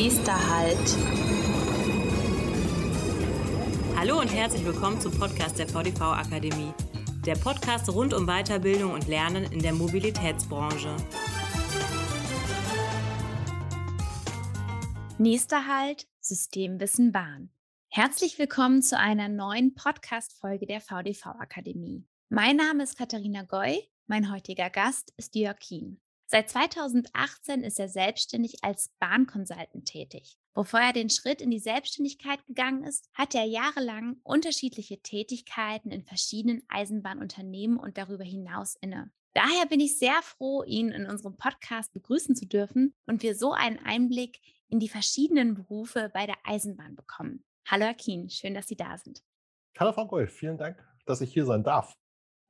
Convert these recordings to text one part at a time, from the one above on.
Nächster Halt. Hallo und herzlich willkommen zum Podcast der VDV Akademie. Der Podcast rund um Weiterbildung und Lernen in der Mobilitätsbranche. Nächster Halt, Systemwissen Bahn. Herzlich willkommen zu einer neuen Podcast-Folge der VDV Akademie. Mein Name ist Katharina Goy, mein heutiger Gast ist Jörg Kien. Seit 2018 ist er selbstständig als Bahnconsultant tätig. Bevor er den Schritt in die Selbstständigkeit gegangen ist, hatte er jahrelang unterschiedliche Tätigkeiten in verschiedenen Eisenbahnunternehmen und darüber hinaus inne. Daher bin ich sehr froh, ihn in unserem Podcast begrüßen zu dürfen und wir so einen Einblick in die verschiedenen Berufe bei der Eisenbahn bekommen. Hallo Kien, schön, dass Sie da sind. Hallo Frau Goll, vielen Dank, dass ich hier sein darf.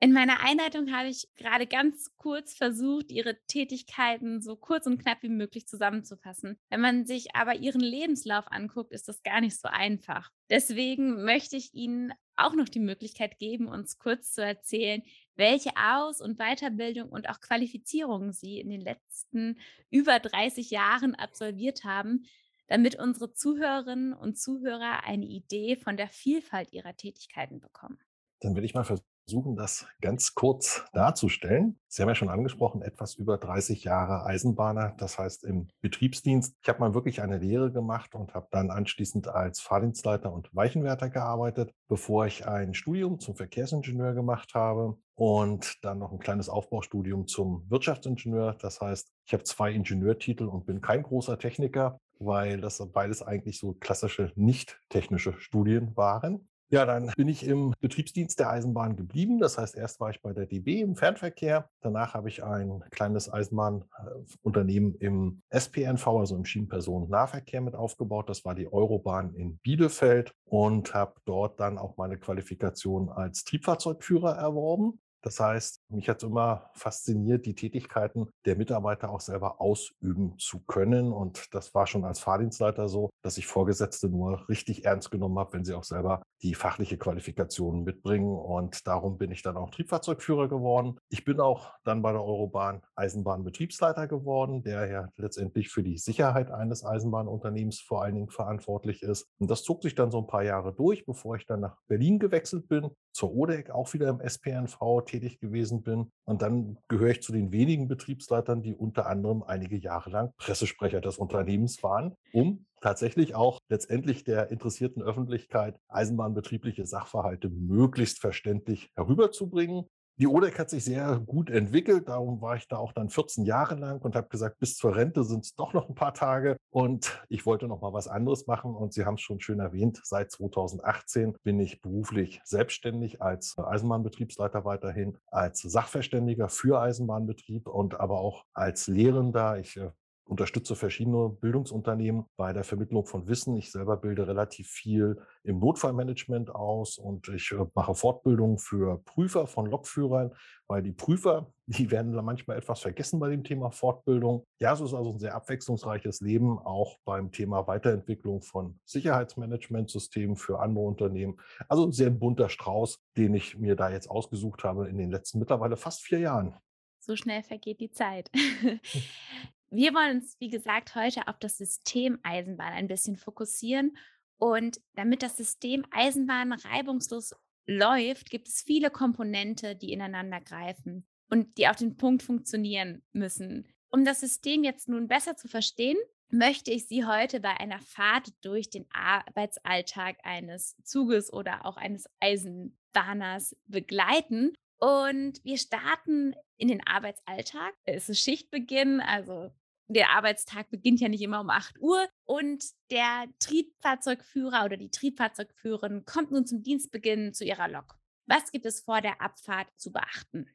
In meiner Einleitung habe ich gerade ganz kurz versucht, Ihre Tätigkeiten so kurz und knapp wie möglich zusammenzufassen. Wenn man sich aber Ihren Lebenslauf anguckt, ist das gar nicht so einfach. Deswegen möchte ich Ihnen auch noch die Möglichkeit geben, uns kurz zu erzählen, welche Aus- und Weiterbildung und auch Qualifizierungen Sie in den letzten über 30 Jahren absolviert haben, damit unsere Zuhörerinnen und Zuhörer eine Idee von der Vielfalt Ihrer Tätigkeiten bekommen. Dann will ich mal versuchen, das ganz kurz darzustellen. Sie haben ja schon angesprochen, etwas über 30 Jahre Eisenbahner, das heißt im Betriebsdienst. Ich habe mal wirklich eine Lehre gemacht und habe dann anschließend als Fahrdienstleiter und Weichenwärter gearbeitet, bevor ich ein Studium zum Verkehrsingenieur gemacht habe und dann noch ein kleines Aufbaustudium zum Wirtschaftsingenieur. Das heißt, ich habe zwei Ingenieurtitel und bin kein großer Techniker, weil das beides eigentlich so klassische nicht technische Studien waren. Ja, dann bin ich im Betriebsdienst der Eisenbahn geblieben. Das heißt, erst war ich bei der DB im Fernverkehr. Danach habe ich ein kleines Eisenbahnunternehmen im SPNV, also im Schienenpersonennahverkehr mit aufgebaut. Das war die Eurobahn in Bielefeld und habe dort dann auch meine Qualifikation als Triebfahrzeugführer erworben. Das heißt, mich hat es immer fasziniert, die Tätigkeiten der Mitarbeiter auch selber ausüben zu können. Und das war schon als Fahrdienstleiter so, dass ich Vorgesetzte nur richtig ernst genommen habe, wenn sie auch selber die fachliche Qualifikation mitbringen. Und darum bin ich dann auch Triebfahrzeugführer geworden. Ich bin auch dann bei der Eurobahn Eisenbahnbetriebsleiter geworden, der ja letztendlich für die Sicherheit eines Eisenbahnunternehmens vor allen Dingen verantwortlich ist. Und das zog sich dann so ein paar Jahre durch, bevor ich dann nach Berlin gewechselt bin, zur ODEC, auch wieder im SPNV tätig gewesen bin. Und dann gehöre ich zu den wenigen Betriebsleitern, die unter anderem einige Jahre lang Pressesprecher des Unternehmens waren, um tatsächlich auch letztendlich der interessierten Öffentlichkeit eisenbahnbetriebliche Sachverhalte möglichst verständlich herüberzubringen. Die ODEC hat sich sehr gut entwickelt, darum war ich da auch dann 14 Jahre lang und habe gesagt, bis zur Rente sind es doch noch ein paar Tage. Und ich wollte noch mal was anderes machen. Und Sie haben es schon schön erwähnt, seit 2018 bin ich beruflich selbstständig als Eisenbahnbetriebsleiter weiterhin, als Sachverständiger für Eisenbahnbetrieb und aber auch als Lehrender. Ich äh, unterstütze verschiedene Bildungsunternehmen bei der Vermittlung von Wissen. Ich selber bilde relativ viel im Notfallmanagement aus und ich äh, mache Fortbildungen für Prüfer von Lokführern, weil die Prüfer, die werden manchmal etwas vergessen bei dem Thema Fortbildung. Ja, es ist also ein sehr abwechslungsreiches Leben, auch beim Thema Weiterentwicklung von Sicherheitsmanagementsystemen für andere Unternehmen. Also ein sehr bunter Strauß, den ich mir da jetzt ausgesucht habe in den letzten mittlerweile fast vier Jahren. So schnell vergeht die Zeit. Wir wollen uns, wie gesagt, heute auf das System Eisenbahn ein bisschen fokussieren. Und damit das System Eisenbahn reibungslos läuft, gibt es viele Komponente, die ineinander greifen und die auf den Punkt funktionieren müssen. Um das System jetzt nun besser zu verstehen, möchte ich Sie heute bei einer Fahrt durch den Arbeitsalltag eines Zuges oder auch eines Eisenbahners begleiten und wir starten in den Arbeitsalltag. Es ist Schichtbeginn, also der Arbeitstag beginnt ja nicht immer um 8 Uhr. Und der Triebfahrzeugführer oder die Triebfahrzeugführerin kommt nun zum Dienstbeginn zu ihrer Lok. Was gibt es vor der Abfahrt zu beachten?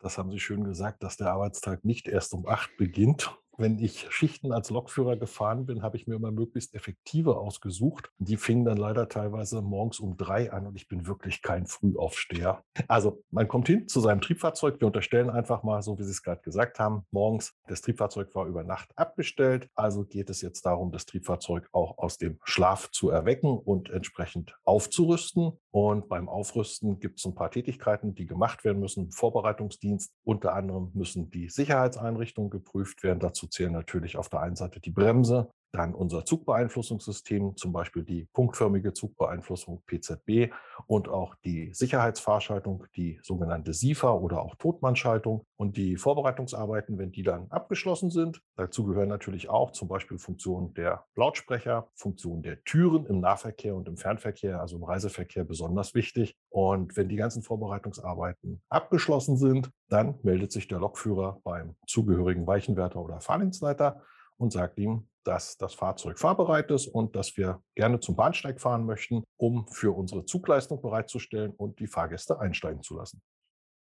Das haben Sie schön gesagt, dass der Arbeitstag nicht erst um 8 beginnt wenn ich Schichten als Lokführer gefahren bin, habe ich mir immer möglichst effektive ausgesucht. Die fingen dann leider teilweise morgens um drei an und ich bin wirklich kein Frühaufsteher. Also man kommt hin zu seinem Triebfahrzeug. Wir unterstellen einfach mal, so wie Sie es gerade gesagt haben, morgens, das Triebfahrzeug war über Nacht abgestellt. Also geht es jetzt darum, das Triebfahrzeug auch aus dem Schlaf zu erwecken und entsprechend aufzurüsten. Und beim Aufrüsten gibt es ein paar Tätigkeiten, die gemacht werden müssen. Vorbereitungsdienst. Unter anderem müssen die Sicherheitseinrichtungen geprüft werden. Dazu zählen natürlich auf der einen Seite die Bremse, dann unser Zugbeeinflussungssystem, zum Beispiel die punktförmige Zugbeeinflussung PZB und auch die Sicherheitsfahrschaltung, die sogenannte SIFA oder auch Totmannschaltung und die Vorbereitungsarbeiten, wenn die dann abgeschlossen sind. Dazu gehören natürlich auch zum Beispiel Funktionen der Lautsprecher, Funktionen der Türen im Nahverkehr und im Fernverkehr, also im Reiseverkehr besonders wichtig. Und wenn die ganzen Vorbereitungsarbeiten abgeschlossen sind, dann meldet sich der Lokführer beim zugehörigen Weichenwärter oder Fahrdienstleiter und sagt ihm, dass das Fahrzeug fahrbereit ist und dass wir gerne zum Bahnsteig fahren möchten, um für unsere Zugleistung bereitzustellen und die Fahrgäste einsteigen zu lassen.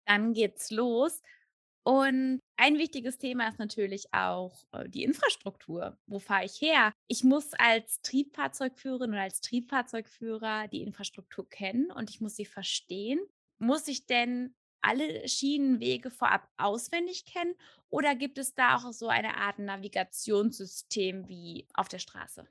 Dann geht's los. Und ein wichtiges Thema ist natürlich auch äh, die Infrastruktur. Wo fahre ich her? Ich muss als Triebfahrzeugführerin oder als Triebfahrzeugführer die Infrastruktur kennen und ich muss sie verstehen. Muss ich denn alle Schienenwege vorab auswendig kennen oder gibt es da auch so eine Art Navigationssystem wie auf der Straße?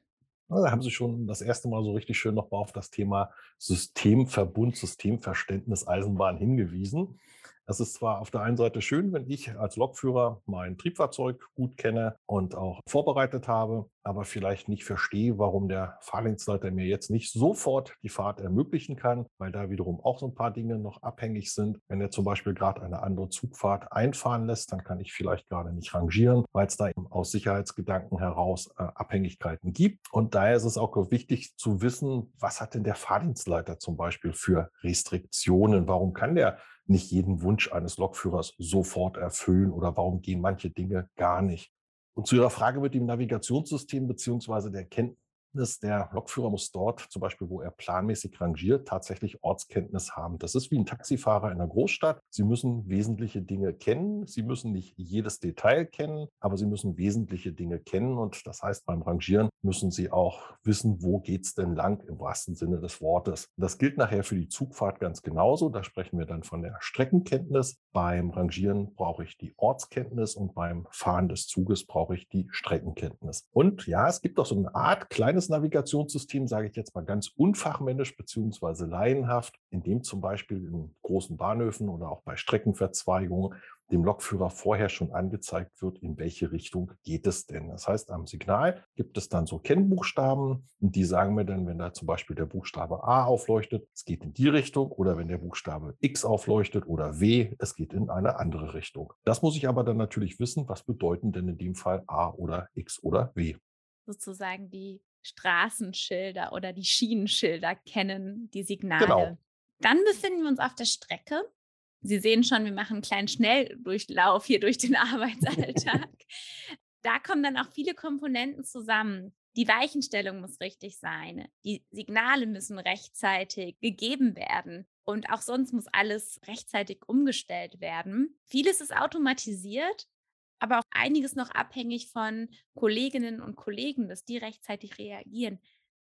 Da haben Sie schon das erste Mal so richtig schön nochmal auf das Thema Systemverbund, Systemverständnis Eisenbahn hingewiesen. Es ist zwar auf der einen Seite schön, wenn ich als Lokführer mein Triebfahrzeug gut kenne und auch vorbereitet habe, aber vielleicht nicht verstehe, warum der Fahrdienstleiter mir jetzt nicht sofort die Fahrt ermöglichen kann, weil da wiederum auch so ein paar Dinge noch abhängig sind. Wenn er zum Beispiel gerade eine andere Zugfahrt einfahren lässt, dann kann ich vielleicht gerade nicht rangieren, weil es da eben aus Sicherheitsgedanken heraus äh, Abhängigkeiten gibt. Und daher ist es auch wichtig zu wissen, was hat denn der Fahrdienstleiter zum Beispiel für Restriktionen? Warum kann der nicht jeden Wunsch eines Lokführers sofort erfüllen oder warum gehen manche Dinge gar nicht. Und zu Ihrer Frage mit dem Navigationssystem beziehungsweise der Kenntnis Kenntnis, der Lokführer muss dort, zum Beispiel, wo er planmäßig rangiert, tatsächlich Ortskenntnis haben. Das ist wie ein Taxifahrer in einer Großstadt. Sie müssen wesentliche Dinge kennen. Sie müssen nicht jedes Detail kennen, aber Sie müssen wesentliche Dinge kennen. Und das heißt, beim Rangieren müssen Sie auch wissen, wo geht es denn lang im wahrsten Sinne des Wortes. Das gilt nachher für die Zugfahrt ganz genauso. Da sprechen wir dann von der Streckenkenntnis. Beim Rangieren brauche ich die Ortskenntnis und beim Fahren des Zuges brauche ich die Streckenkenntnis. Und ja, es gibt auch so eine Art kleines modernes Navigationssystem, sage ich jetzt mal ganz unfachmännisch beziehungsweise laienhaft, in dem zum Beispiel in großen Bahnhöfen oder auch bei Streckenverzweigungen dem Lokführer vorher schon angezeigt wird, in welche Richtung geht es denn. Das heißt, am Signal gibt es dann so Kennbuchstaben und die sagen mir dann, wenn da zum Beispiel der Buchstabe A aufleuchtet, es geht in die Richtung oder wenn der Buchstabe X aufleuchtet oder W, es geht in eine andere Richtung. Das muss ich aber dann natürlich wissen, was bedeuten denn in dem Fall A oder X oder W. Sozusagen die Straßenschilder oder die Schienenschilder kennen, die Signale. Genau. Dann befinden wir uns auf der Strecke. Sie sehen schon, wir machen einen kleinen Schnelldurchlauf hier durch den Arbeitsalltag. da kommen dann auch viele Komponenten zusammen. Die Weichenstellung muss richtig sein. Die Signale müssen rechtzeitig gegeben werden. Und auch sonst muss alles rechtzeitig umgestellt werden. Vieles ist automatisiert, aber auch einiges noch abhängig von Kolleginnen und Kollegen, dass die rechtzeitig reagieren.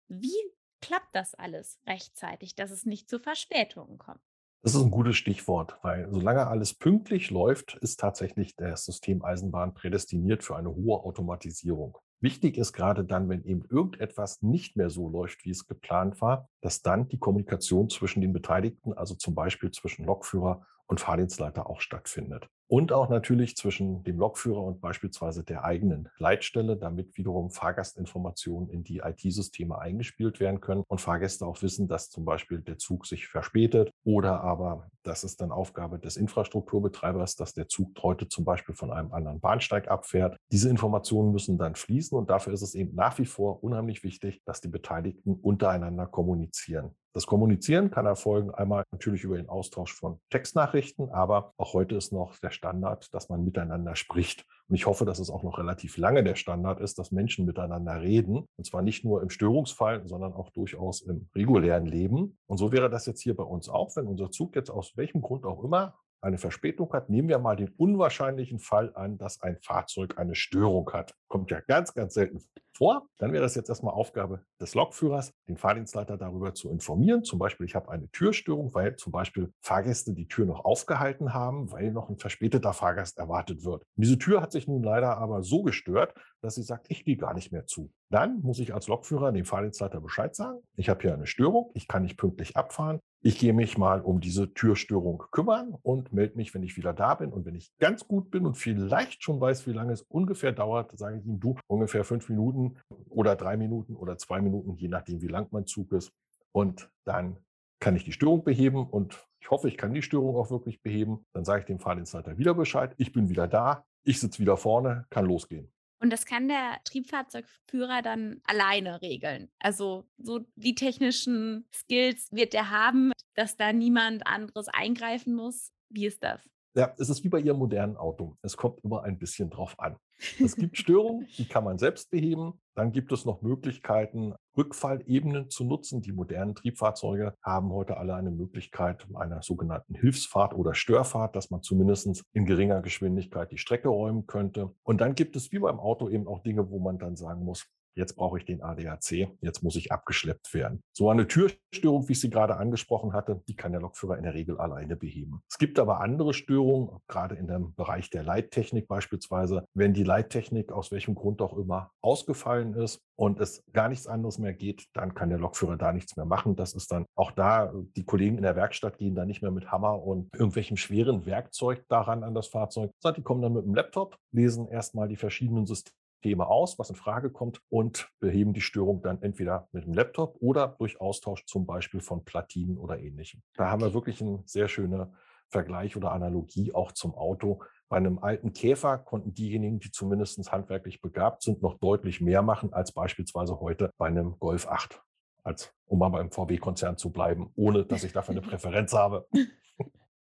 Wie klappt das alles rechtzeitig, dass es nicht zu Verspätungen kommt? Das ist ein gutes Stichwort, weil solange alles pünktlich läuft, ist tatsächlich das System Eisenbahn prädestiniert für eine hohe Automatisierung. Wichtig ist gerade dann, wenn eben irgendetwas nicht mehr so läuft, wie es geplant war, dass dann die Kommunikation zwischen den Beteiligten, also zum Beispiel zwischen Lokführer und Fahrdienstleiter auch stattfindet. Und auch natürlich zwischen dem Lokführer und beispielsweise der eigenen Leitstelle, damit wiederum Fahrgastinformationen in die IT-Systeme eingespielt werden können und Fahrgäste auch wissen, dass zum Beispiel der Zug sich verspätet oder aber, das ist dann Aufgabe des Infrastrukturbetreibers, dass der Zug heute zum Beispiel von einem anderen Bahnsteig abfährt. Diese Informationen müssen dann fließen und dafür ist es eben nach wie vor unheimlich wichtig, dass die Beteiligten untereinander kommunizieren. Das Kommunizieren kann erfolgen einmal natürlich über den Austausch von Textnachrichten, aber auch heute ist noch der Standard, dass man miteinander spricht. Und ich hoffe, dass es auch noch relativ lange der Standard ist, dass Menschen miteinander reden. Und zwar nicht nur im Störungsfall, sondern auch durchaus im regulären Leben. Und so wäre das jetzt hier bei uns auch, wenn unser Zug jetzt aus welchem Grund auch immer eine Verspätung hat, nehmen wir mal den unwahrscheinlichen Fall an, dass ein Fahrzeug eine Störung hat. Kommt ja ganz, ganz selten vor. Dann wäre das jetzt erstmal Aufgabe des Lokführers, den Fahrdienstleiter darüber zu informieren. Zum Beispiel, ich habe eine Türstörung, weil zum Beispiel Fahrgäste die Tür noch aufgehalten haben, weil noch ein verspäteter Fahrgast erwartet wird. Und diese Tür hat sich nun leider aber so gestört, dass sie sagt, ich gehe gar nicht mehr zu. Dann muss ich als Lokführer dem Fahrdienstleiter Bescheid sagen. Ich habe hier eine Störung, ich kann nicht pünktlich abfahren. Ich gehe mich mal um diese Türstörung kümmern und melde mich, wenn ich wieder da bin. Und wenn ich ganz gut bin und vielleicht schon weiß, wie lange es ungefähr dauert, sage ich ihm, du, ungefähr fünf Minuten oder drei Minuten oder zwei Minuten, je nachdem, wie lang mein Zug ist. Und dann kann ich die Störung beheben und ich hoffe, ich kann die Störung auch wirklich beheben. Dann sage ich dem Fahrdienstleiter wieder Bescheid. Ich bin wieder da. Ich sitze wieder vorne, kann losgehen. Und das kann der Triebfahrzeugführer dann alleine regeln. Also so die technischen Skills wird er haben, dass da niemand anderes eingreifen muss. Wie ist das? Ja, es ist wie bei Ihrem modernen Auto. Es kommt immer ein bisschen drauf an. Es gibt Störungen, die kann man selbst beheben. Dann gibt es noch Möglichkeiten, Rückfallebenen zu nutzen. Die modernen Triebfahrzeuge haben heute alle eine Möglichkeit einer sogenannten Hilfsfahrt oder Störfahrt, dass man zumindest in geringer Geschwindigkeit die Strecke räumen könnte. Und dann gibt es wie beim Auto eben auch Dinge, wo man dann sagen muss, Jetzt brauche ich den ADAC, jetzt muss ich abgeschleppt werden. So eine Türstörung, wie ich sie gerade angesprochen hatte, die kann der Lokführer in der Regel alleine beheben. Es gibt aber andere Störungen, gerade in dem Bereich der Leittechnik beispielsweise, wenn die Leittechnik aus welchem Grund auch immer ausgefallen ist und es gar nichts anderes mehr geht, dann kann der Lokführer da nichts mehr machen. Das ist dann auch da, die Kollegen in der Werkstatt gehen da nicht mehr mit Hammer und irgendwelchem schweren Werkzeug daran an das Fahrzeug, sondern die kommen dann mit dem Laptop, lesen erstmal die verschiedenen Systeme Thema aus, was in Frage kommt und beheben die Störung dann entweder mit dem Laptop oder durch Austausch zum Beispiel von Platinen oder ähnlichem. Da haben wir wirklich einen sehr schönen Vergleich oder Analogie auch zum Auto. Bei einem alten Käfer konnten diejenigen, die zumindest handwerklich begabt sind, noch deutlich mehr machen als beispielsweise heute bei einem Golf 8. Als, um mal beim VW-Konzern zu bleiben, ohne dass ich dafür eine Präferenz habe.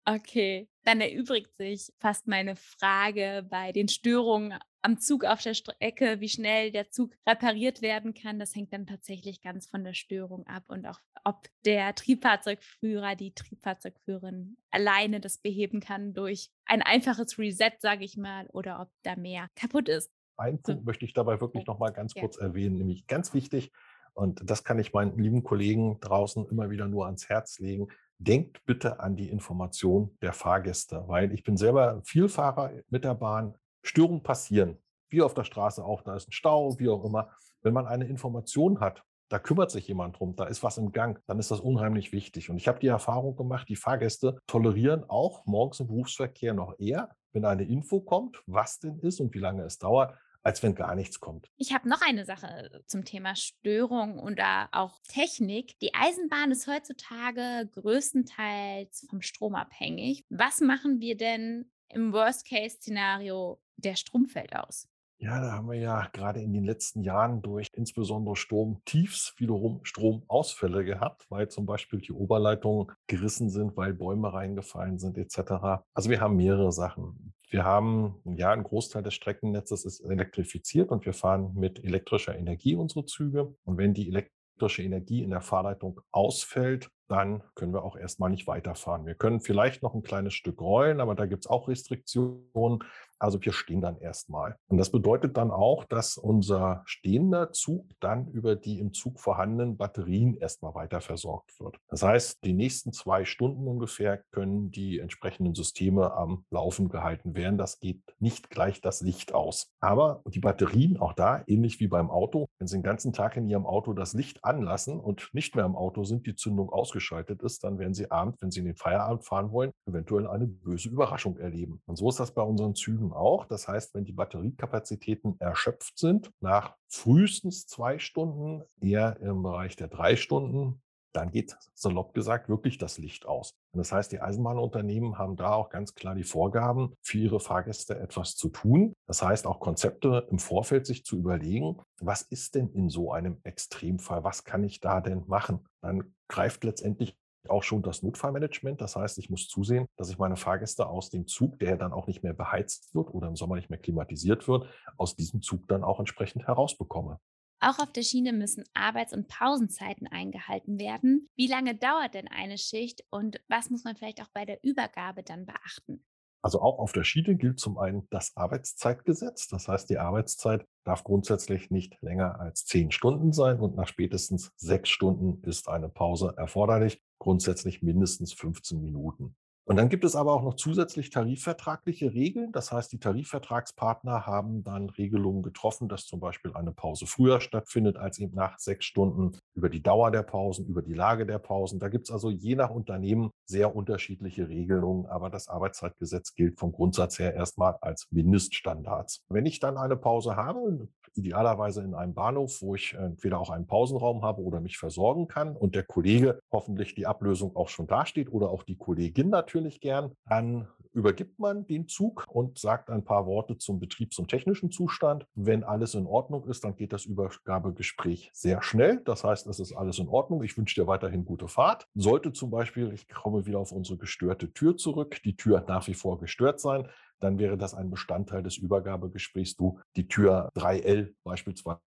Okay, dann erübrigt sich fast meine Frage bei den Störungen am Zug auf der Strecke, wie schnell der Zug repariert werden kann. Das hängt dann tatsächlich ganz von der Störung ab und auch, ob der Triebfahrzeugführer, die Triebfahrzeugführerin alleine das beheben kann durch ein einfaches Reset, sage ich mal, oder ob da mehr kaputt ist. Ein Punkt so. möchte ich dabei wirklich oh, noch mal ganz ja. kurz erwähnen, nämlich ganz wichtig, und das kann ich meinen lieben Kollegen draußen immer wieder nur ans Herz legen. Denkt bitte an die Information der Fahrgäste, weil ich bin selber Vielfahrer mit der Bahn. Störungen passieren, wie auf der Straße auch, da ist ein Stau, wie auch immer. Wenn man eine Information hat, da kümmert sich jemand drum, da ist was im Gang, dann ist das unheimlich wichtig. Und ich habe die Erfahrung gemacht, die Fahrgäste tolerieren auch morgens im Berufsverkehr noch eher, wenn eine Info kommt, was denn ist und wie lange es dauert, als wenn gar nichts kommt. Ich habe noch eine Sache zum Thema Störung und da auch Technik. Die Eisenbahn ist heutzutage größtenteils vom Strom abhängig. Was machen wir denn im Worst-Case-Szenario, der Strom fällt aus? Ja, da haben wir ja gerade in den letzten Jahren durch insbesondere Sturmtiefs wiederum Stromausfälle gehabt, weil zum Beispiel die Oberleitungen gerissen sind, weil Bäume reingefallen sind etc. Also wir haben mehrere Sachen. Wir haben, ja, ein Großteil des Streckennetzes ist elektrifiziert und wir fahren mit elektrischer Energie unsere Züge. Und wenn die elektrische Energie in der Fahrleitung ausfällt, dann können wir auch erstmal nicht weiterfahren. Wir können vielleicht noch ein kleines Stück rollen, aber da gibt es auch Restriktionen. Also wir stehen dann erstmal. Und das bedeutet dann auch, dass unser stehender Zug dann über die im Zug vorhandenen Batterien erstmal weiter versorgt wird. Das heißt, die nächsten zwei Stunden ungefähr können die entsprechenden Systeme am Laufen gehalten werden. Das geht nicht gleich das Licht aus. Aber die Batterien, auch da, ähnlich wie beim Auto, wenn Sie den ganzen Tag in Ihrem Auto das Licht anlassen und nicht mehr im Auto sind, die Zündung ausgeschaltet ist, dann werden Sie abends, wenn Sie in den Feierabend fahren wollen, eventuell eine böse Überraschung erleben. Und so ist das bei unseren Zügen Batterien auch. Das heißt, wenn die Batteriekapazitäten erschöpft sind, nach frühestens zwei Stunden, eher im Bereich der drei Stunden, dann geht salopp gesagt wirklich das Licht aus. Und das heißt, die Eisenbahnunternehmen haben da auch ganz klar die Vorgaben, für ihre Fahrgäste etwas zu tun. Das heißt, auch Konzepte im Vorfeld sich zu überlegen, was ist denn in so einem Extremfall? Was kann ich da denn machen? Dann greift letztendlich auch schon das Notfallmanagement. Das heißt, ich muss zusehen, dass ich meine Fahrgäste aus dem Zug, der dann auch nicht mehr beheizt wird oder im Sommer nicht mehr klimatisiert wird, aus diesem Zug dann auch entsprechend herausbekomme. Auch auf der Schiene müssen Arbeits- und Pausenzeiten eingehalten werden. Wie lange dauert denn eine Schicht und was muss man vielleicht auch bei der Übergabe dann beachten? Also auch auf der Schiene gilt zum einen das Arbeitszeitgesetz. Das heißt, die Arbeitszeit darf grundsätzlich nicht länger als zehn Stunden sein und nach spätestens sechs Stunden ist eine Pause erforderlich, grundsätzlich mindestens 15 Minuten. Und dann gibt es aber auch noch zusätzlich tarifvertragliche Regeln. Das heißt, die Tarifvertragspartner haben dann Regelungen getroffen, dass zum Beispiel eine Pause früher stattfindet als eben nach sechs Stunden, über die Dauer der Pausen, über die Lage der Pausen. Da gibt es also je nach Unternehmen sehr unterschiedliche Regelungen, aber das Arbeitszeitgesetz gilt vom Grundsatz her erstmal als Mindeststandards. Wenn ich dann eine Pause habe, idealerweise in einem Bahnhof, wo ich entweder auch einen Pausenraum habe oder mich versorgen kann und der Kollege hoffentlich die Ablösung auch schon dasteht oder auch die Kollegin natürlich gern, dann übergibt man den Zug und sagt ein paar Worte zum Betriebs- und technischen Zustand. Wenn alles in Ordnung ist, dann geht das Übergabegespräch sehr schnell. Das heißt, es ist alles in Ordnung. Ich wünsche dir weiterhin gute Fahrt. Sollte zum Beispiel, ich komme wieder auf unsere gestörte Tür zurück, die Tür nach wie vor gestört sein, dann wäre das ein Bestandteil des Übergabegesprächs. Du, die Tür 3L beispielsweise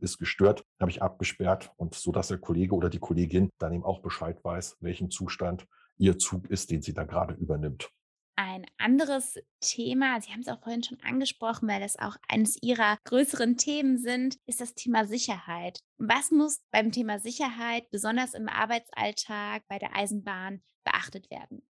ist gestört, habe ich abgesperrt und so, dass der Kollege oder die Kollegin dann eben auch Bescheid weiß, welchen Zustand ihr Zug ist, den sie da gerade übernimmt. Ein anderes Thema, Sie haben es auch vorhin schon angesprochen, weil das auch eines Ihrer größeren Themen sind, ist das Thema Sicherheit. Was muss beim Thema Sicherheit, besonders im Arbeitsalltag bei der Eisenbahn, beachtet werden?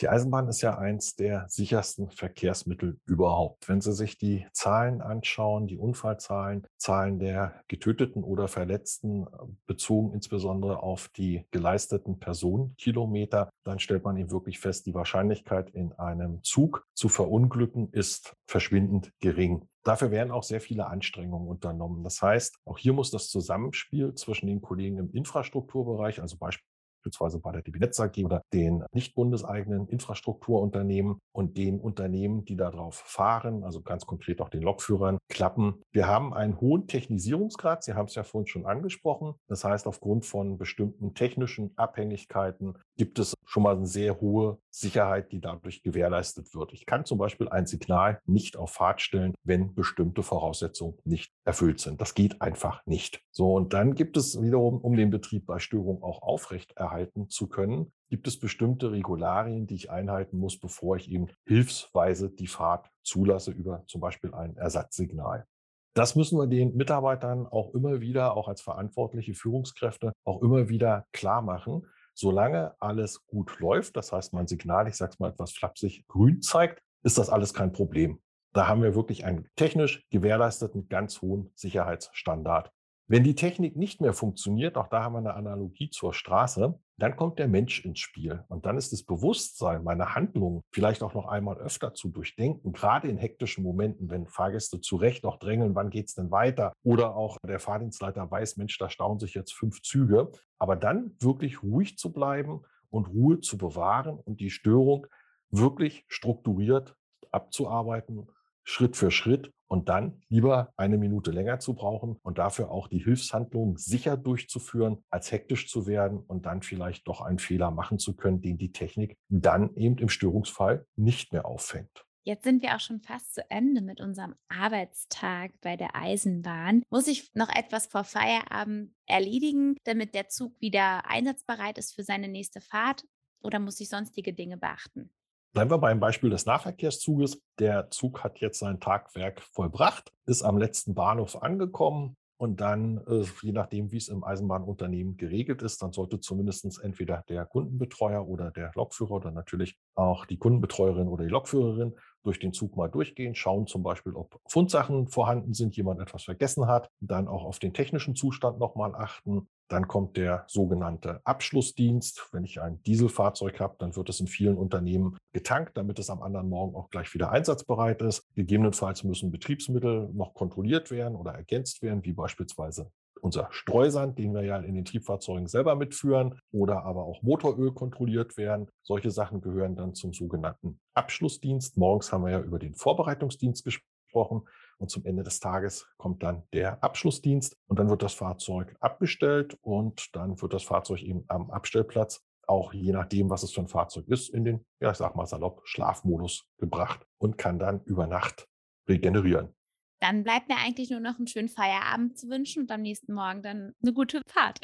Die Eisenbahn ist ja eins der sichersten Verkehrsmittel überhaupt. Wenn Sie sich die Zahlen anschauen, die Unfallzahlen, Zahlen der Getöteten oder Verletzten, bezogen insbesondere auf die geleisteten Personenkilometer, dann stellt man eben wirklich fest, die Wahrscheinlichkeit in einem Zug zu verunglücken ist verschwindend gering. Dafür werden auch sehr viele Anstrengungen unternommen. Das heißt, auch hier muss das Zusammenspiel zwischen den Kollegen im Infrastrukturbereich, also beispielsweise beispielsweise bei der DB Netz AG oder den nicht bundeseigenen Infrastrukturunternehmen und den Unternehmen, die darauf fahren, also ganz konkret auch den Lokführern, klappen. Wir haben einen hohen Technisierungsgrad. Sie haben es ja vorhin schon angesprochen. Das heißt, aufgrund von bestimmten technischen Abhängigkeiten gibt es schon mal eine sehr hohe Sicherheit, die dadurch gewährleistet wird. Ich kann zum Beispiel ein Signal nicht auf Fahrt stellen, wenn bestimmte Voraussetzungen nicht erfüllt sind. Das geht einfach nicht. So, und dann gibt es wiederum, um den Betrieb bei Störung auch aufrechterhalten zu können, gibt es bestimmte Regularien, die ich einhalten muss, bevor ich eben hilfsweise die Fahrt zulasse über zum Beispiel ein Ersatzsignal. Das müssen wir den Mitarbeitern auch immer wieder, auch als verantwortliche Führungskräfte, auch immer wieder klar machen, Solange alles gut läuft, das heißt, mein Signal, ich sage es mal etwas flapsig, grün zeigt, ist das alles kein Problem. Da haben wir wirklich einen technisch gewährleisteten, ganz hohen Sicherheitsstandard. Wenn die Technik nicht mehr funktioniert, auch da haben wir eine Analogie zur Straße, dann kommt der Mensch ins Spiel. Und dann ist das Bewusstsein, meine Handlungen vielleicht auch noch einmal öfter zu durchdenken, gerade in hektischen Momenten, wenn Fahrgäste zu Recht noch drängeln, wann geht es denn weiter? Oder auch der Fahrdienstleiter weiß, Mensch, da stauen sich jetzt fünf Züge. Aber dann wirklich ruhig zu bleiben und Ruhe zu bewahren und die Störung wirklich strukturiert abzuarbeiten Schritt für Schritt und dann lieber eine Minute länger zu brauchen und dafür auch die Hilfshandlungen sicher durchzuführen, als hektisch zu werden und dann vielleicht doch einen Fehler machen zu können, den die Technik dann eben im Störungsfall nicht mehr auffängt. Jetzt sind wir auch schon fast zu Ende mit unserem Arbeitstag bei der Eisenbahn. Muss ich noch etwas vor Feierabend erledigen, damit der Zug wieder einsatzbereit ist für seine nächste Fahrt? Oder muss ich sonstige Dinge beachten? Bleiben wir beim Beispiel des Nahverkehrszuges. Der Zug hat jetzt sein Tagwerk vollbracht, ist am letzten Bahnhof angekommen und dann, äh, je nachdem, wie es im Eisenbahnunternehmen geregelt ist, dann sollte zumindest entweder der Kundenbetreuer oder der Lokführer oder natürlich auch die Kundenbetreuerin oder die Lokführerin durch den Zug mal durchgehen, schauen zum Beispiel, ob Fundsachen vorhanden sind, jemand etwas vergessen hat, dann auch auf den technischen Zustand nochmal achten. Dann kommt der sogenannte Abschlussdienst. Wenn ich ein Dieselfahrzeug habe, dann wird es in vielen Unternehmen getankt, damit es am anderen Morgen auch gleich wieder einsatzbereit ist. Gegebenenfalls müssen Betriebsmittel noch kontrolliert werden oder ergänzt werden, wie beispielsweise unser Streusand, den wir ja in den Triebfahrzeugen selber mitführen, oder aber auch Motoröl kontrolliert werden. Solche Sachen gehören dann zum sogenannten Abschlussdienst. Morgens haben wir ja über den Vorbereitungsdienst gesprochen und zum Ende des Tages kommt dann der Abschlussdienst und dann wird das Fahrzeug abgestellt und dann wird das Fahrzeug eben am Abstellplatz auch je nachdem, was es für ein Fahrzeug ist, in den, ja, ich sag mal salopp, Schlafmodus gebracht und kann dann über Nacht regenerieren. Dann bleibt mir eigentlich nur noch einen schönen Feierabend zu wünschen und am nächsten Morgen dann eine gute Fahrt.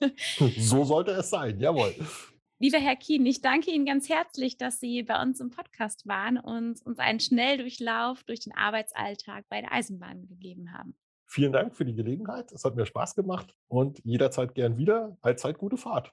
so sollte es sein, jawohl. Lieber Herr Kien, ich danke Ihnen ganz herzlich, dass Sie bei uns im Podcast waren und uns einen Schnelldurchlauf durch den Arbeitsalltag bei der Eisenbahn gegeben haben. Vielen Dank für die Gelegenheit. Es hat mir Spaß gemacht und jederzeit gern wieder. Allzeit gute Fahrt.